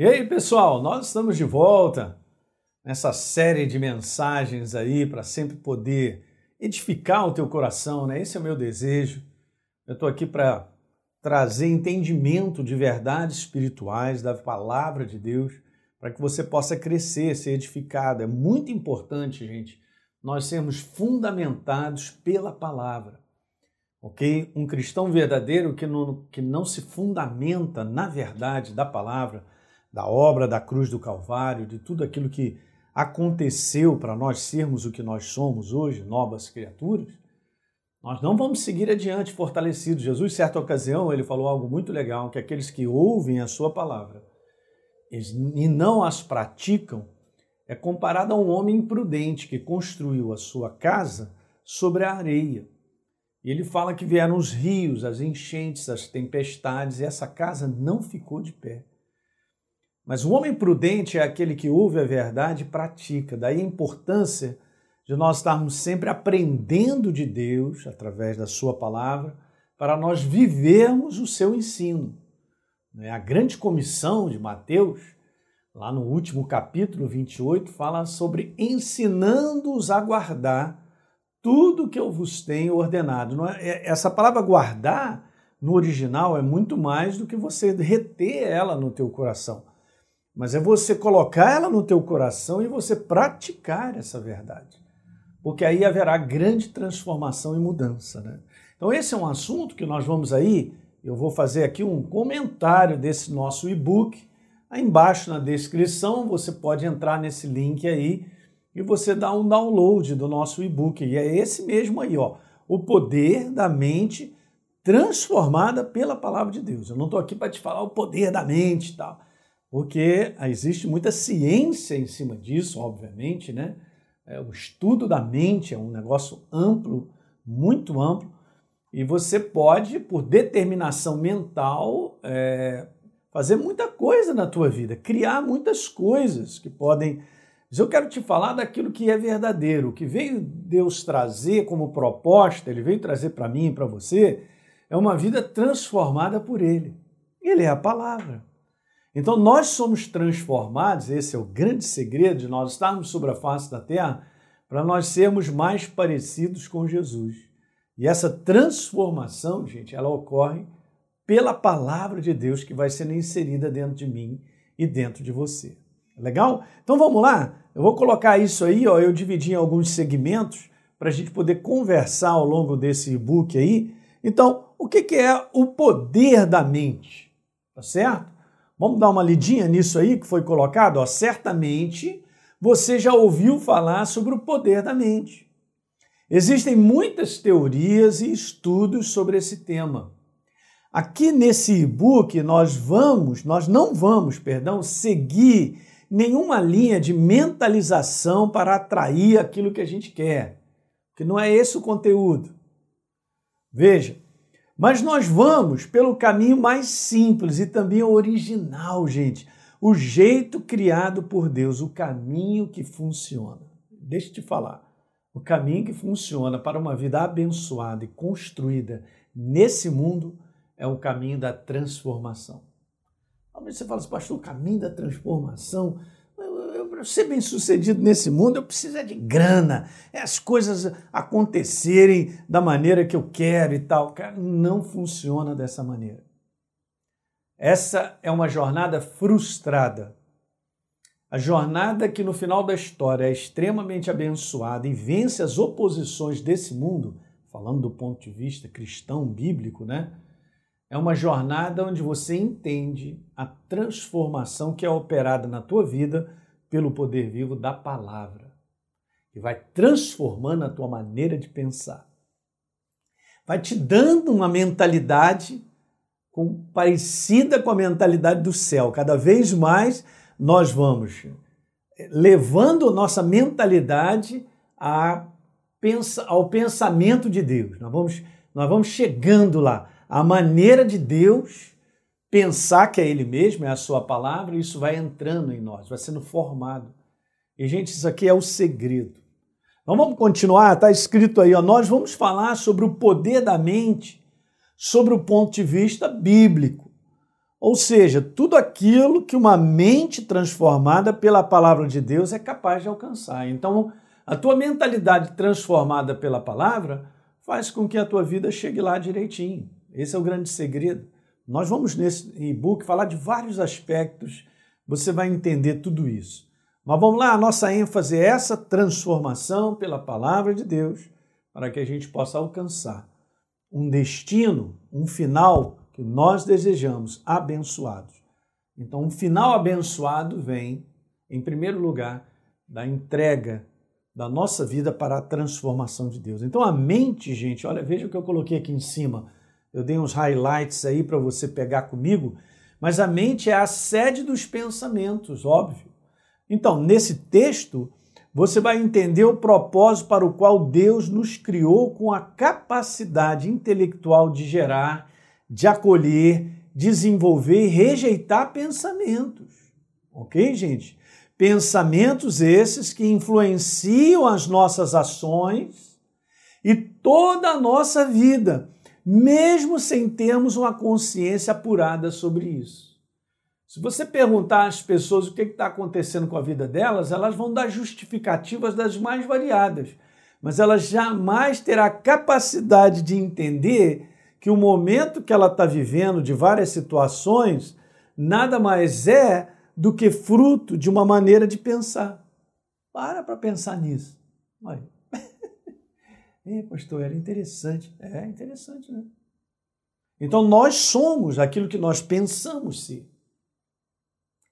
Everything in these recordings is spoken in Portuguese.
E aí, pessoal, nós estamos de volta nessa série de mensagens aí para sempre poder edificar o teu coração, né? Esse é o meu desejo. Eu estou aqui para trazer entendimento de verdades espirituais da palavra de Deus, para que você possa crescer, ser edificado. É muito importante, gente, nós sermos fundamentados pela palavra. Ok? Um cristão verdadeiro que não, que não se fundamenta na verdade da palavra, da obra da cruz do Calvário, de tudo aquilo que aconteceu para nós sermos o que nós somos hoje, novas criaturas, nós não vamos seguir adiante fortalecidos. Jesus, certa ocasião, ele falou algo muito legal, que aqueles que ouvem a sua palavra e não as praticam, é comparado a um homem imprudente que construiu a sua casa sobre a areia. E ele fala que vieram os rios, as enchentes, as tempestades, e essa casa não ficou de pé. Mas o homem prudente é aquele que ouve a verdade e pratica. Daí a importância de nós estarmos sempre aprendendo de Deus através da Sua palavra, para nós vivermos o seu ensino. Né? A grande comissão de Mateus, lá no último capítulo 28, fala sobre ensinando-os a guardar tudo que eu vos tenho ordenado. É? É, essa palavra guardar, no original, é muito mais do que você reter ela no teu coração. Mas é você colocar ela no teu coração e você praticar essa verdade porque aí haverá grande transformação e mudança. Né? Então, esse é um assunto que nós vamos aí, eu vou fazer aqui um comentário desse nosso e-book. Aí embaixo na descrição você pode entrar nesse link aí e você dá um download do nosso e-book. E é esse mesmo aí, ó, o poder da mente transformada pela palavra de Deus. Eu não estou aqui para te falar o poder da mente e tal, porque existe muita ciência em cima disso, obviamente, né? É, o estudo da mente é um negócio amplo, muito amplo, e você pode, por determinação mental, é, fazer muita coisa na tua vida, criar muitas coisas que podem. Mas eu quero te falar daquilo que é verdadeiro, o que veio Deus trazer como proposta, Ele veio trazer para mim e para você, é uma vida transformada por Ele. Ele é a palavra. Então nós somos transformados, esse é o grande segredo de nós estarmos sobre a face da terra, para nós sermos mais parecidos com Jesus. E essa transformação, gente, ela ocorre pela palavra de Deus que vai sendo inserida dentro de mim e dentro de você. Legal? Então vamos lá? Eu vou colocar isso aí, ó, eu dividi em alguns segmentos para a gente poder conversar ao longo desse e-book aí. Então, o que, que é o poder da mente? Tá certo? Vamos dar uma lidinha nisso aí que foi colocado? Ó, certamente você já ouviu falar sobre o poder da mente. Existem muitas teorias e estudos sobre esse tema. Aqui nesse e-book nós vamos, nós não vamos, perdão, seguir nenhuma linha de mentalização para atrair aquilo que a gente quer, que não é esse o conteúdo. Veja, mas nós vamos pelo caminho mais simples e também original, gente. O jeito criado por Deus, o caminho que funciona. Deixa eu te falar. O caminho que funciona para uma vida abençoada e construída nesse mundo é o caminho da transformação. Talvez você fale assim, pastor, o caminho da transformação para ser bem sucedido nesse mundo, eu preciso é de grana, é as coisas acontecerem da maneira que eu quero e tal. Cara, não funciona dessa maneira. Essa é uma jornada frustrada. A jornada que no final da história é extremamente abençoada e vence as oposições desse mundo, falando do ponto de vista cristão, bíblico, né? É uma jornada onde você entende a transformação que é operada na tua vida pelo poder vivo da palavra, que vai transformando a tua maneira de pensar. Vai te dando uma mentalidade com, parecida com a mentalidade do céu. Cada vez mais nós vamos levando nossa mentalidade a ao pensamento de Deus. Nós vamos, nós vamos chegando lá. A maneira de Deus pensar que é Ele mesmo, é a Sua palavra, isso vai entrando em nós, vai sendo formado. E, gente, isso aqui é o segredo. Então vamos continuar, está escrito aí, ó, nós vamos falar sobre o poder da mente, sobre o ponto de vista bíblico. Ou seja, tudo aquilo que uma mente transformada pela palavra de Deus é capaz de alcançar. Então, a tua mentalidade transformada pela palavra faz com que a tua vida chegue lá direitinho. Esse é o grande segredo. Nós vamos nesse e-book falar de vários aspectos, você vai entender tudo isso. Mas vamos lá, a nossa ênfase é essa transformação pela palavra de Deus, para que a gente possa alcançar um destino, um final que nós desejamos abençoados. Então, um final abençoado vem, em primeiro lugar, da entrega da nossa vida para a transformação de Deus. Então, a mente, gente, olha, veja o que eu coloquei aqui em cima. Eu dei uns highlights aí para você pegar comigo, mas a mente é a sede dos pensamentos, óbvio. Então, nesse texto, você vai entender o propósito para o qual Deus nos criou com a capacidade intelectual de gerar de acolher, desenvolver e rejeitar pensamentos. Ok, gente? Pensamentos esses que influenciam as nossas ações e toda a nossa vida, mesmo sem termos uma consciência apurada sobre isso. Se você perguntar às pessoas o que está acontecendo com a vida delas, elas vão dar justificativas das mais variadas, mas elas jamais terão a capacidade de entender que o momento que ela está vivendo, de várias situações, nada mais é do que fruto de uma maneira de pensar. Para para pensar nisso. Olha. É, pastor, era interessante. É interessante, né? Então nós somos aquilo que nós pensamos ser.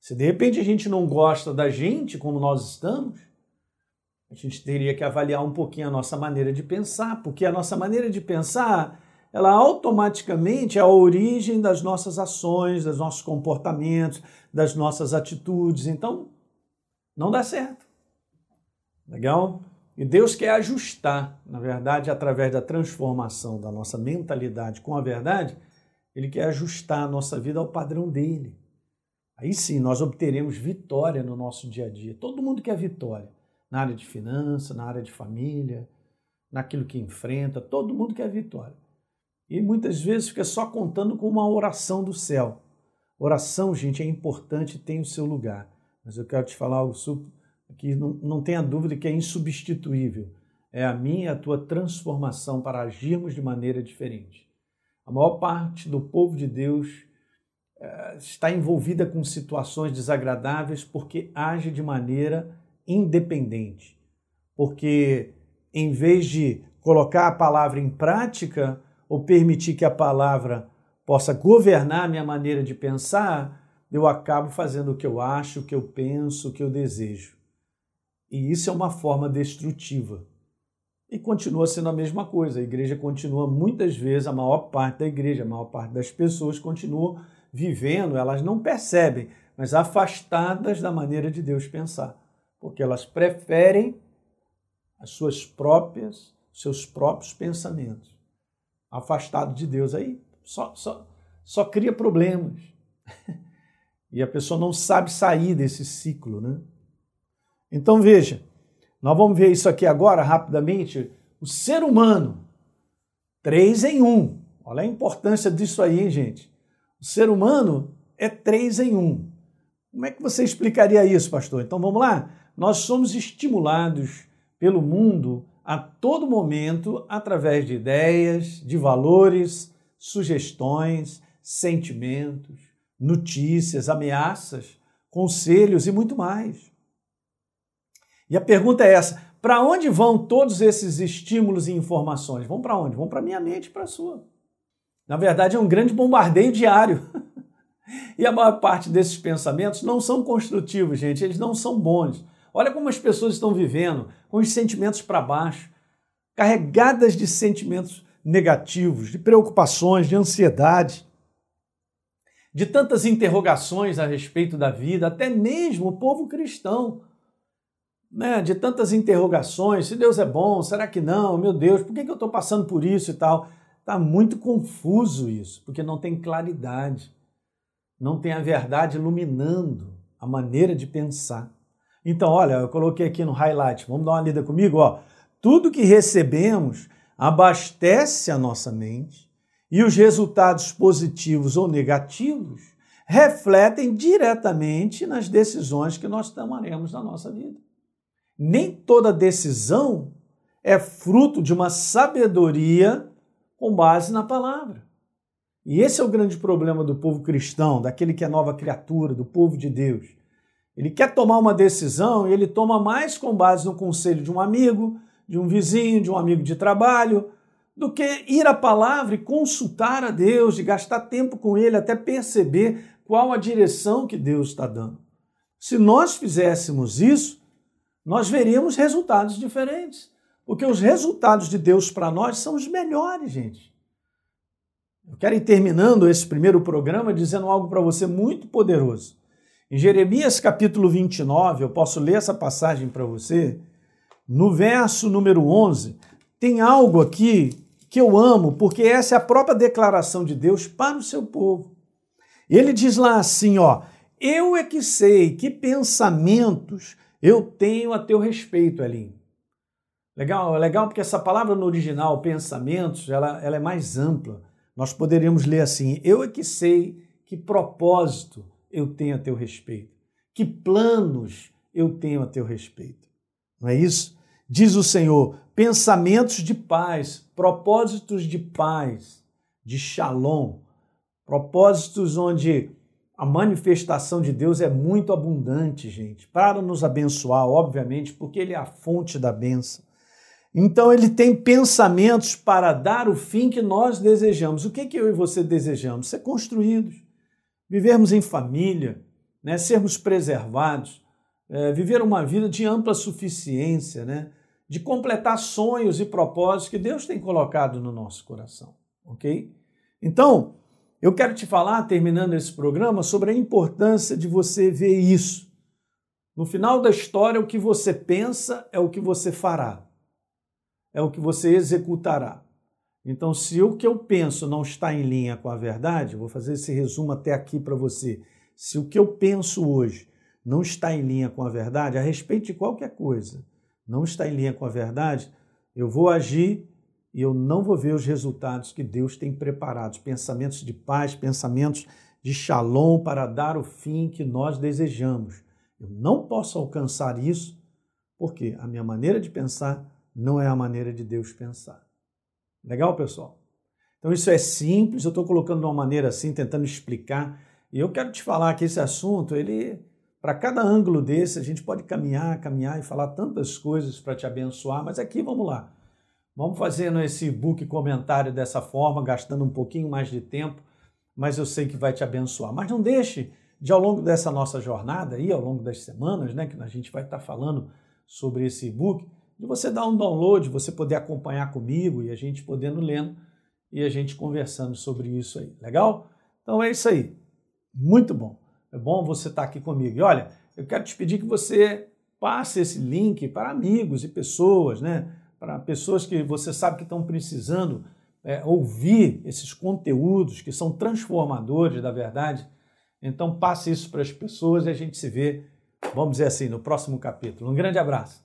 Se de repente a gente não gosta da gente como nós estamos, a gente teria que avaliar um pouquinho a nossa maneira de pensar, porque a nossa maneira de pensar ela automaticamente é a origem das nossas ações, dos nossos comportamentos, das nossas atitudes. Então, não dá certo. Legal? E Deus quer ajustar, na verdade, através da transformação da nossa mentalidade com a verdade, Ele quer ajustar a nossa vida ao padrão dele. Aí sim, nós obteremos vitória no nosso dia a dia. Todo mundo quer vitória. Na área de finanças, na área de família, naquilo que enfrenta, todo mundo quer vitória. E muitas vezes fica só contando com uma oração do céu. Oração, gente, é importante, tem o seu lugar. Mas eu quero te falar algo que não, não tenha dúvida que é insubstituível. É a minha e a tua transformação para agirmos de maneira diferente. A maior parte do povo de Deus é, está envolvida com situações desagradáveis porque age de maneira independente. Porque em vez de colocar a palavra em prática, ou permitir que a palavra possa governar a minha maneira de pensar, eu acabo fazendo o que eu acho, o que eu penso, o que eu desejo. E isso é uma forma destrutiva. E continua sendo a mesma coisa. A igreja continua, muitas vezes, a maior parte da igreja, a maior parte das pessoas continuam vivendo, elas não percebem, mas afastadas da maneira de Deus pensar. Porque elas preferem as suas próprias, seus próprios pensamentos afastado de Deus. Aí só, só, só cria problemas. e a pessoa não sabe sair desse ciclo, né? Então veja, nós vamos ver isso aqui agora rapidamente. O ser humano, três em um. Olha a importância disso aí, hein, gente? O ser humano é três em um. Como é que você explicaria isso, pastor? Então vamos lá? Nós somos estimulados pelo mundo a todo momento através de ideias, de valores, sugestões, sentimentos, notícias, ameaças, conselhos e muito mais. E a pergunta é essa: para onde vão todos esses estímulos e informações? Vão para onde? Vão para minha mente para a sua. Na verdade, é um grande bombardeio diário. e a maior parte desses pensamentos não são construtivos, gente, eles não são bons. Olha como as pessoas estão vivendo, com os sentimentos para baixo, carregadas de sentimentos negativos, de preocupações, de ansiedade, de tantas interrogações a respeito da vida, até mesmo o povo cristão, né? de tantas interrogações, se Deus é bom, será que não? Meu Deus, por que eu estou passando por isso e tal? Está muito confuso isso, porque não tem claridade, não tem a verdade iluminando a maneira de pensar. Então, olha, eu coloquei aqui no highlight, vamos dar uma lida comigo, ó. Tudo que recebemos abastece a nossa mente e os resultados positivos ou negativos refletem diretamente nas decisões que nós tomaremos na nossa vida. Nem toda decisão é fruto de uma sabedoria com base na palavra. E esse é o grande problema do povo cristão, daquele que é nova criatura, do povo de Deus. Ele quer tomar uma decisão e ele toma mais com base no conselho de um amigo, de um vizinho, de um amigo de trabalho, do que ir à palavra e consultar a Deus, e gastar tempo com Ele até perceber qual a direção que Deus está dando. Se nós fizéssemos isso, nós veríamos resultados diferentes. Porque os resultados de Deus para nós são os melhores, gente. Eu quero ir terminando esse primeiro programa dizendo algo para você muito poderoso. Em Jeremias capítulo 29, eu posso ler essa passagem para você. No verso número 11, tem algo aqui que eu amo, porque essa é a própria declaração de Deus para o seu povo. Ele diz lá assim, ó: "Eu é que sei que pensamentos eu tenho a teu respeito, Elinho". Legal, é legal porque essa palavra no original, pensamentos, ela, ela é mais ampla. Nós poderíamos ler assim: "Eu é que sei que propósito eu tenho a teu respeito, que planos eu tenho a teu respeito". Não é isso? Diz o Senhor: pensamentos de paz, propósitos de paz, de shalom, propósitos onde a manifestação de Deus é muito abundante, gente, para nos abençoar, obviamente, porque Ele é a fonte da benção. Então, Ele tem pensamentos para dar o fim que nós desejamos. O que, que eu e você desejamos? Ser construídos, vivermos em família, né? sermos preservados, é, viver uma vida de ampla suficiência, né? de completar sonhos e propósitos que Deus tem colocado no nosso coração, ok? Então, eu quero te falar, terminando esse programa, sobre a importância de você ver isso. No final da história, o que você pensa é o que você fará, é o que você executará. Então, se o que eu penso não está em linha com a verdade, vou fazer esse resumo até aqui para você. Se o que eu penso hoje não está em linha com a verdade, a respeito de qualquer coisa, não está em linha com a verdade, eu vou agir e eu não vou ver os resultados que Deus tem preparado, pensamentos de paz, pensamentos de shalom para dar o fim que nós desejamos. Eu não posso alcançar isso porque a minha maneira de pensar não é a maneira de Deus pensar. Legal, pessoal? Então isso é simples, eu estou colocando de uma maneira assim, tentando explicar. E eu quero te falar que esse assunto, ele para cada ângulo desse, a gente pode caminhar, caminhar e falar tantas coisas para te abençoar, mas aqui vamos lá. Vamos fazendo esse book comentário dessa forma, gastando um pouquinho mais de tempo, mas eu sei que vai te abençoar. Mas não deixe de, ao longo dessa nossa jornada, aí, ao longo das semanas, né, que a gente vai estar falando sobre esse e-book, de você dar um download, você poder acompanhar comigo e a gente podendo lendo e a gente conversando sobre isso aí. Legal? Então é isso aí. Muito bom. É bom você estar aqui comigo. E olha, eu quero te pedir que você passe esse link para amigos e pessoas, né? Para pessoas que você sabe que estão precisando é, ouvir esses conteúdos que são transformadores da verdade. Então passe isso para as pessoas e a gente se vê, vamos dizer assim, no próximo capítulo. Um grande abraço.